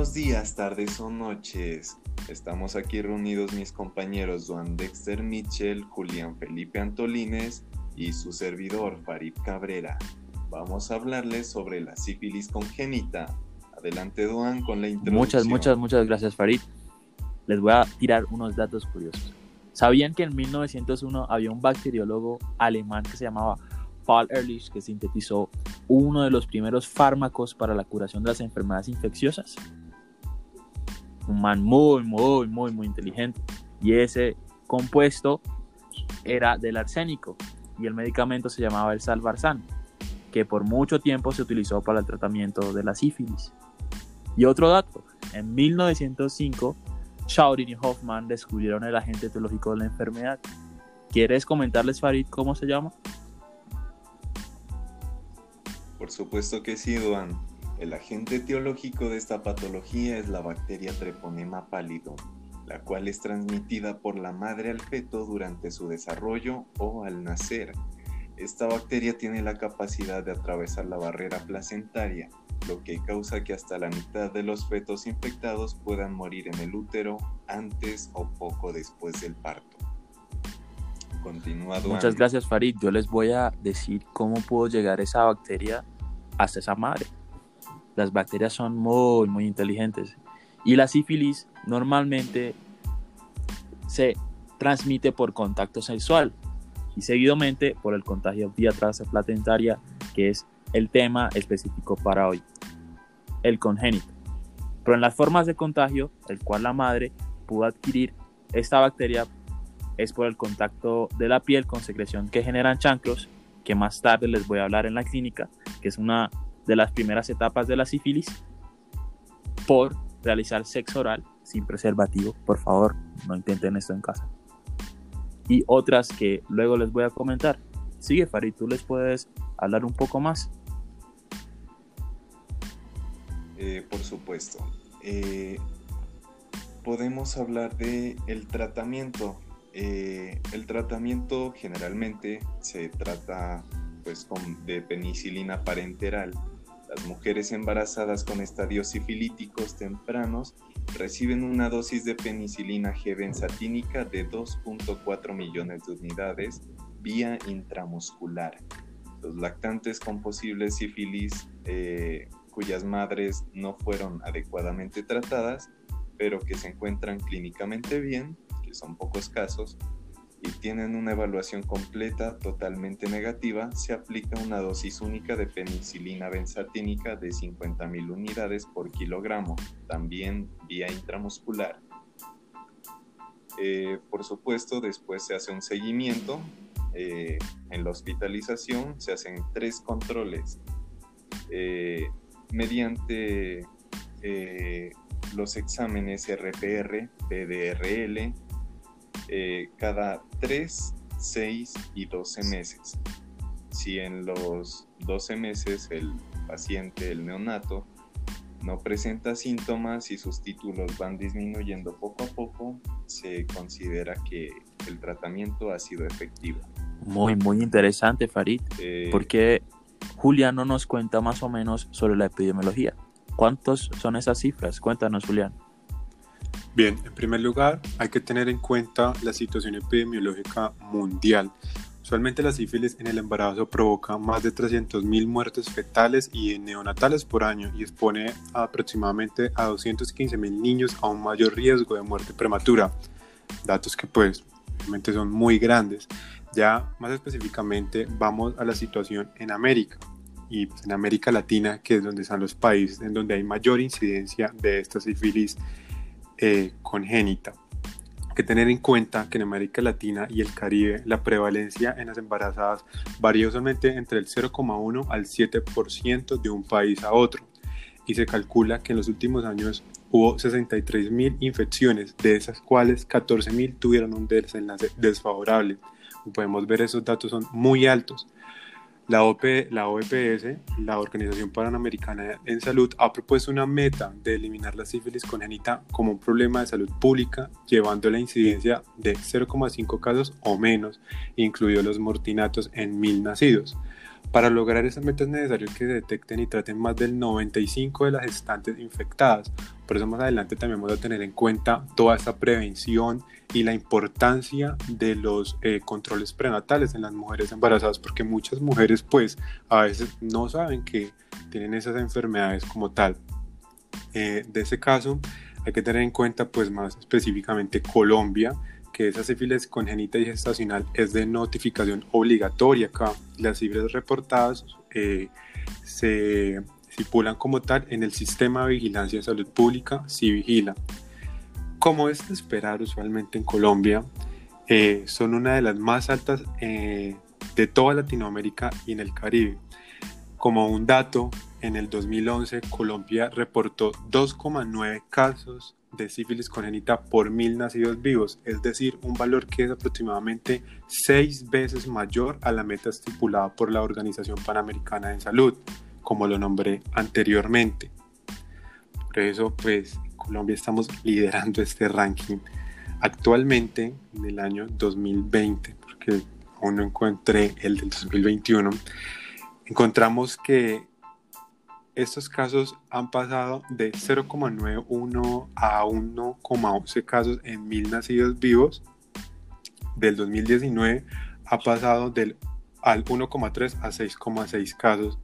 buenos días, tardes o noches. Estamos aquí reunidos mis compañeros Juan Dexter Mitchell, Julián Felipe Antolines y su servidor Farid Cabrera. Vamos a hablarles sobre la sífilis congénita. Adelante, Duan, con la introducción. Muchas, muchas, muchas gracias, Farid. Les voy a tirar unos datos curiosos. ¿Sabían que en 1901 había un bacteriólogo alemán que se llamaba Paul Ehrlich que sintetizó uno de los primeros fármacos para la curación de las enfermedades infecciosas? Un man muy, muy, muy, muy inteligente. Y ese compuesto era del arsénico y el medicamento se llamaba el salvarsan, que por mucho tiempo se utilizó para el tratamiento de la sífilis. Y otro dato, en 1905 Schaurin y Hoffman descubrieron el agente etiológico de la enfermedad. ¿Quieres comentarles, Farid, cómo se llama? Por supuesto que sí, Duan. El agente etiológico de esta patología es la bacteria Treponema pallidum, la cual es transmitida por la madre al feto durante su desarrollo o al nacer. Esta bacteria tiene la capacidad de atravesar la barrera placentaria lo que causa que hasta la mitad de los fetos infectados puedan morir en el útero antes o poco después del parto. Continuado. Muchas gracias Farid. Yo les voy a decir cómo pudo llegar esa bacteria hasta esa madre. Las bacterias son muy, muy inteligentes. Y la sífilis normalmente se transmite por contacto sexual y seguidamente por el contagio vía transplacentaria, que es el tema específico para hoy, el congénito. Pero en las formas de contagio, el cual la madre pudo adquirir esta bacteria es por el contacto de la piel con secreción que generan chancros, que más tarde les voy a hablar en la clínica, que es una de las primeras etapas de la sífilis, por realizar sexo oral sin preservativo. Por favor, no intenten esto en casa. Y otras que luego les voy a comentar. Sigue, Farid, tú les puedes hablar un poco más. Eh, por supuesto. Eh, podemos hablar de el tratamiento. Eh, el tratamiento generalmente se trata pues con, de penicilina parenteral. Las mujeres embarazadas con estadios sifilíticos tempranos reciben una dosis de penicilina G benzatínica de 2.4 millones de unidades vía intramuscular. Los lactantes con posible sífilis cuyas madres no fueron adecuadamente tratadas, pero que se encuentran clínicamente bien, que son pocos casos, y tienen una evaluación completa totalmente negativa, se aplica una dosis única de penicilina benzatínica de 50.000 unidades por kilogramo, también vía intramuscular. Eh, por supuesto, después se hace un seguimiento. Eh, en la hospitalización se hacen tres controles. Eh, mediante los exámenes RPR, PDRL, eh, cada 3, 6 y 12 meses. Si en los 12 meses el paciente, el neonato, no presenta síntomas y sus títulos van disminuyendo poco a poco, se considera que el tratamiento ha sido efectivo. Muy, muy interesante, Farid. Eh, porque Julián no nos cuenta más o menos sobre la epidemiología. ¿Cuántos son esas cifras? Cuéntanos, Julián. Bien, en primer lugar, hay que tener en cuenta la situación epidemiológica mundial. Usualmente la sífilis en el embarazo provoca más de 300.000 muertes fetales y neonatales por año y expone aproximadamente a 215.000 niños a un mayor riesgo de muerte prematura. Datos que pues realmente son muy grandes. Ya más específicamente vamos a la situación en América y pues, en América Latina, que es donde están los países en donde hay mayor incidencia de esta sífilis eh, congénita. Hay que tener en cuenta que en América Latina y el Caribe la prevalencia en las embarazadas varía usualmente entre el 0,1 al 7% de un país a otro y se calcula que en los últimos años hubo 63.000 infecciones, de esas cuales 14.000 tuvieron un desenlace desfavorable podemos ver esos datos son muy altos. La, la OPS, la Organización Panamericana en Salud, ha propuesto una meta de eliminar la sífilis congénita como un problema de salud pública, llevando la incidencia de 0,5 casos o menos, incluidos los mortinatos en mil nacidos. Para lograr esas metas es necesario que detecten y traten más del 95 de las gestantes infectadas. Por eso más adelante también vamos a tener en cuenta toda esta prevención y la importancia de los eh, controles prenatales en las mujeres embarazadas, porque muchas mujeres pues a veces no saben que tienen esas enfermedades como tal. Eh, de ese caso hay que tener en cuenta pues más específicamente Colombia, que esa sífilis congénita y gestacional es de notificación obligatoria acá. Las cifras reportadas eh, se estipulan como tal en el sistema de vigilancia de salud pública, si vigila. Como es de esperar usualmente en Colombia, eh, son una de las más altas eh, de toda Latinoamérica y en el Caribe. Como un dato, en el 2011 Colombia reportó 2,9 casos de sífilis congénita por mil nacidos vivos, es decir, un valor que es aproximadamente seis veces mayor a la meta estipulada por la Organización Panamericana de Salud, como lo nombré anteriormente. Por eso, pues, en Colombia estamos liderando este ranking actualmente en el año 2020, porque aún no encontré el del 2021. Encontramos que estos casos han pasado de 0,91 a 1,11 casos en mil nacidos vivos. Del 2019 ha pasado del, al 1,3 a 6,6 casos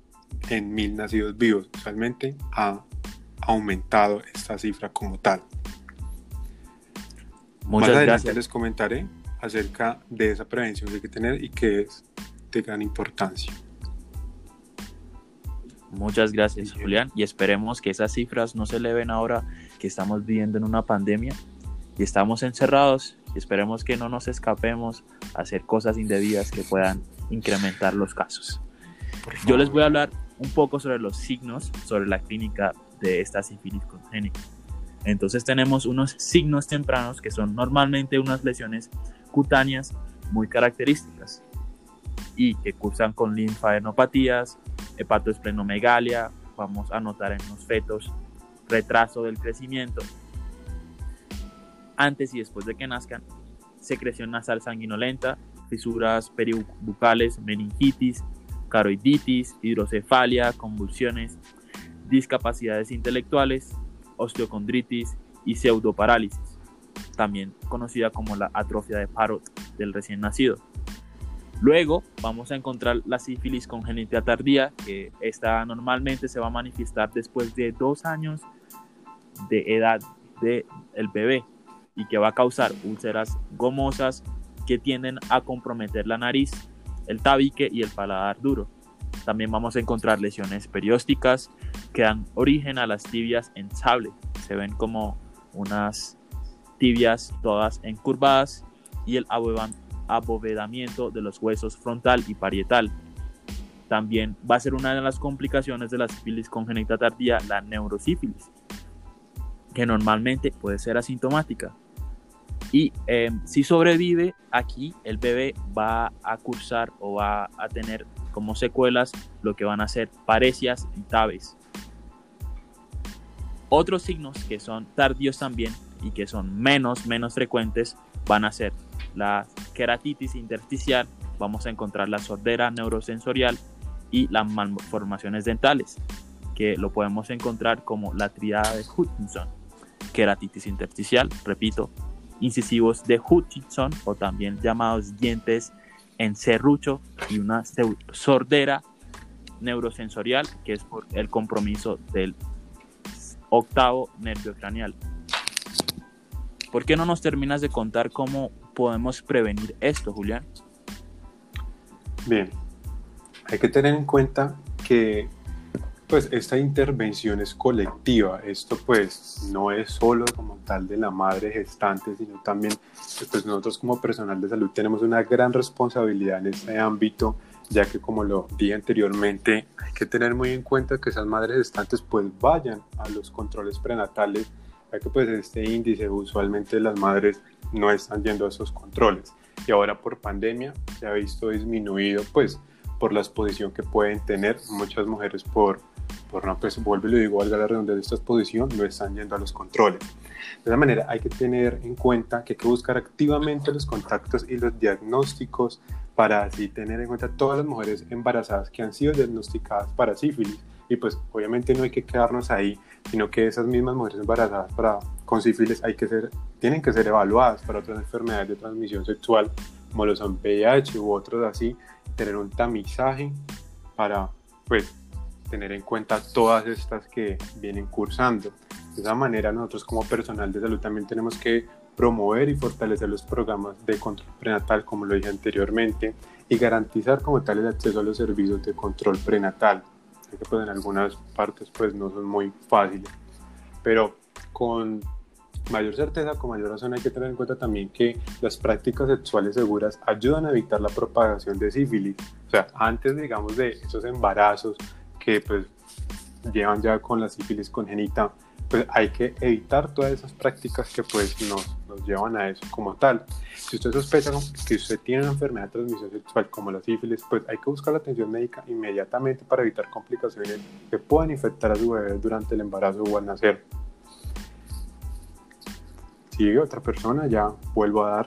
en mil nacidos vivos. Realmente ha aumentado esta cifra como tal. Muchas Más adelante les comentaré acerca de esa prevención que hay que tener y que es de gran importancia. Muchas gracias, Julián, y esperemos que esas cifras no se eleven ahora que estamos viviendo en una pandemia y estamos encerrados y esperemos que no nos escapemos a hacer cosas indebidas que puedan incrementar los casos. Yo les voy a hablar un poco sobre los signos, sobre la clínica de esta sífilis congénita. Entonces tenemos unos signos tempranos que son normalmente unas lesiones cutáneas muy características y que cursan con linfadenopatías, hepatoesplenomegalia, vamos a notar en los fetos retraso del crecimiento antes y después de que nazcan, secreción nasal sanguinolenta, fisuras peribucales, meningitis, caroiditis, hidrocefalia, convulsiones, discapacidades intelectuales, osteocondritis y pseudoparálisis, también conocida como la atrofia de Parot del recién nacido. Luego vamos a encontrar la sífilis congénita tardía, que esta normalmente se va a manifestar después de dos años de edad del bebé y que va a causar úlceras gomosas que tienden a comprometer la nariz, el tabique y el paladar duro. También vamos a encontrar lesiones periósticas que dan origen a las tibias en sable. Se ven como unas tibias todas encurvadas y el abovedamiento de los huesos frontal y parietal. También va a ser una de las complicaciones de la sífilis congénita tardía, la neurosífilis, que normalmente puede ser asintomática. Y em, si sobrevive, aquí el bebé va a cursar o va a tener como secuelas lo que van a ser parecias y tabes. Otros signos que son tardíos también y que son menos, menos frecuentes van a ser la queratitis intersticial, vamos a encontrar la sordera neurosensorial y las malformaciones dentales, que lo podemos encontrar como la triada de Hutchinson, queratitis intersticial, repito, incisivos de Hutchinson o también llamados dientes en serrucho y una sordera neurosensorial, que es por el compromiso del octavo nervio craneal. ¿Por qué no nos terminas de contar cómo podemos prevenir esto, Julián? Bien, hay que tener en cuenta que pues esta intervención es colectiva, esto pues no es solo como tal de la madre gestante, sino también pues nosotros como personal de salud tenemos una gran responsabilidad en este ámbito, ya que como lo dije anteriormente, hay que tener muy en cuenta que esas madres gestantes pues vayan a los controles prenatales ya que pues este índice usualmente las madres no están yendo a esos controles y ahora por pandemia se ha visto disminuido pues por la exposición que pueden tener muchas mujeres por, por no, pues vuelvo y lo digo, valga la redundancia de esta exposición, no están yendo a los controles. De esa manera hay que tener en cuenta que hay que buscar activamente los contactos y los diagnósticos para así tener en cuenta todas las mujeres embarazadas que han sido diagnosticadas para sífilis. Y pues obviamente no hay que quedarnos ahí, sino que esas mismas mujeres embarazadas para, con sífilis hay que ser, tienen que ser evaluadas para otras enfermedades de transmisión sexual, como lo son VIH u otros así, tener un tamizaje para pues tener en cuenta todas estas que vienen cursando. De esa manera nosotros como personal de salud también tenemos que promover y fortalecer los programas de control prenatal, como lo dije anteriormente, y garantizar como tal el acceso a los servicios de control prenatal, que pues en algunas partes pues no son muy fáciles, pero con mayor certeza, con mayor razón hay que tener en cuenta también que las prácticas sexuales seguras ayudan a evitar la propagación de sífilis, o sea, antes digamos de esos embarazos que pues llevan ya con la sífilis congénita, pues hay que evitar todas esas prácticas que pues nos, nos llevan a eso como tal. Si usted sospecha que usted tiene una enfermedad de transmisión sexual como la sífilis, pues hay que buscar la atención médica inmediatamente para evitar complicaciones que puedan infectar a su bebé durante el embarazo o al nacer. Sigue otra persona, ya vuelvo a dar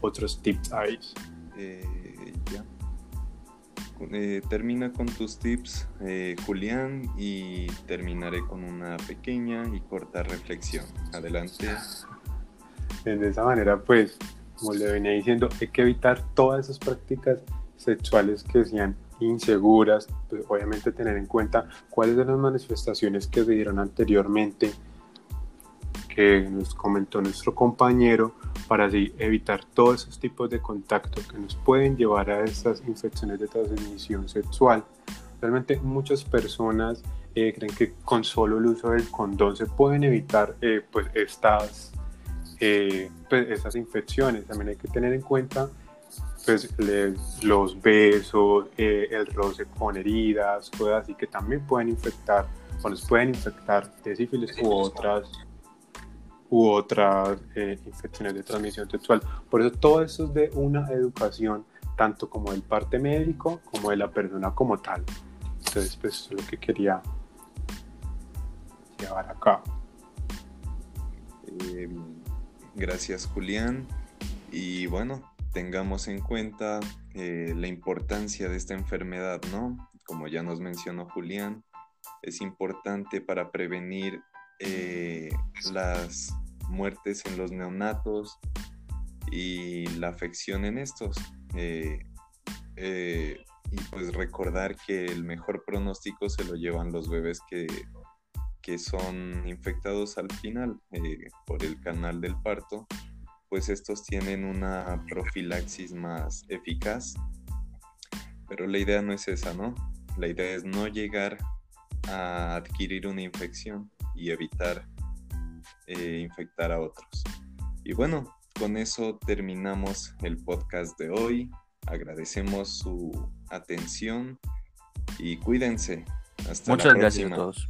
otros tips ahí. Eh, eh, termina con tus tips, eh, Julián, y terminaré con una pequeña y corta reflexión. Adelante. De esa manera, pues, como le venía diciendo, hay que evitar todas esas prácticas sexuales que sean inseguras, pues obviamente tener en cuenta cuáles son las manifestaciones que se dieron anteriormente, que nos comentó nuestro compañero, para así evitar todos esos tipos de contacto que nos pueden llevar a estas infecciones de transmisión sexual. Realmente muchas personas eh, creen que con solo el uso del condón se pueden evitar eh, pues estas, eh, pues estas infecciones. También hay que tener en cuenta pues, los besos, el roce con heridas, cosas así que también pueden infectar o nos pueden infectar de sífilis u otras u otras eh, infecciones de transmisión sexual. Por eso todo eso es de una educación, tanto como del parte médico como de la persona como tal. Entonces, pues eso es lo que quería llevar acá. Eh, gracias, Julián. Y bueno, tengamos en cuenta eh, la importancia de esta enfermedad, ¿no? Como ya nos mencionó Julián, es importante para prevenir eh, las muertes en los neonatos y la afección en estos. Eh, y pues recordar que el mejor pronóstico se lo llevan los bebés que, que son infectados al final por el canal del parto, pues estos tienen una profilaxis más eficaz. Pero la idea no es esa, ¿no? La idea es no llegar a adquirir una infección y evitar eh, infectar a otros. Y bueno, con eso terminamos el podcast de hoy. Agradecemos su atención y cuídense. Hasta Muchas gracias a todos.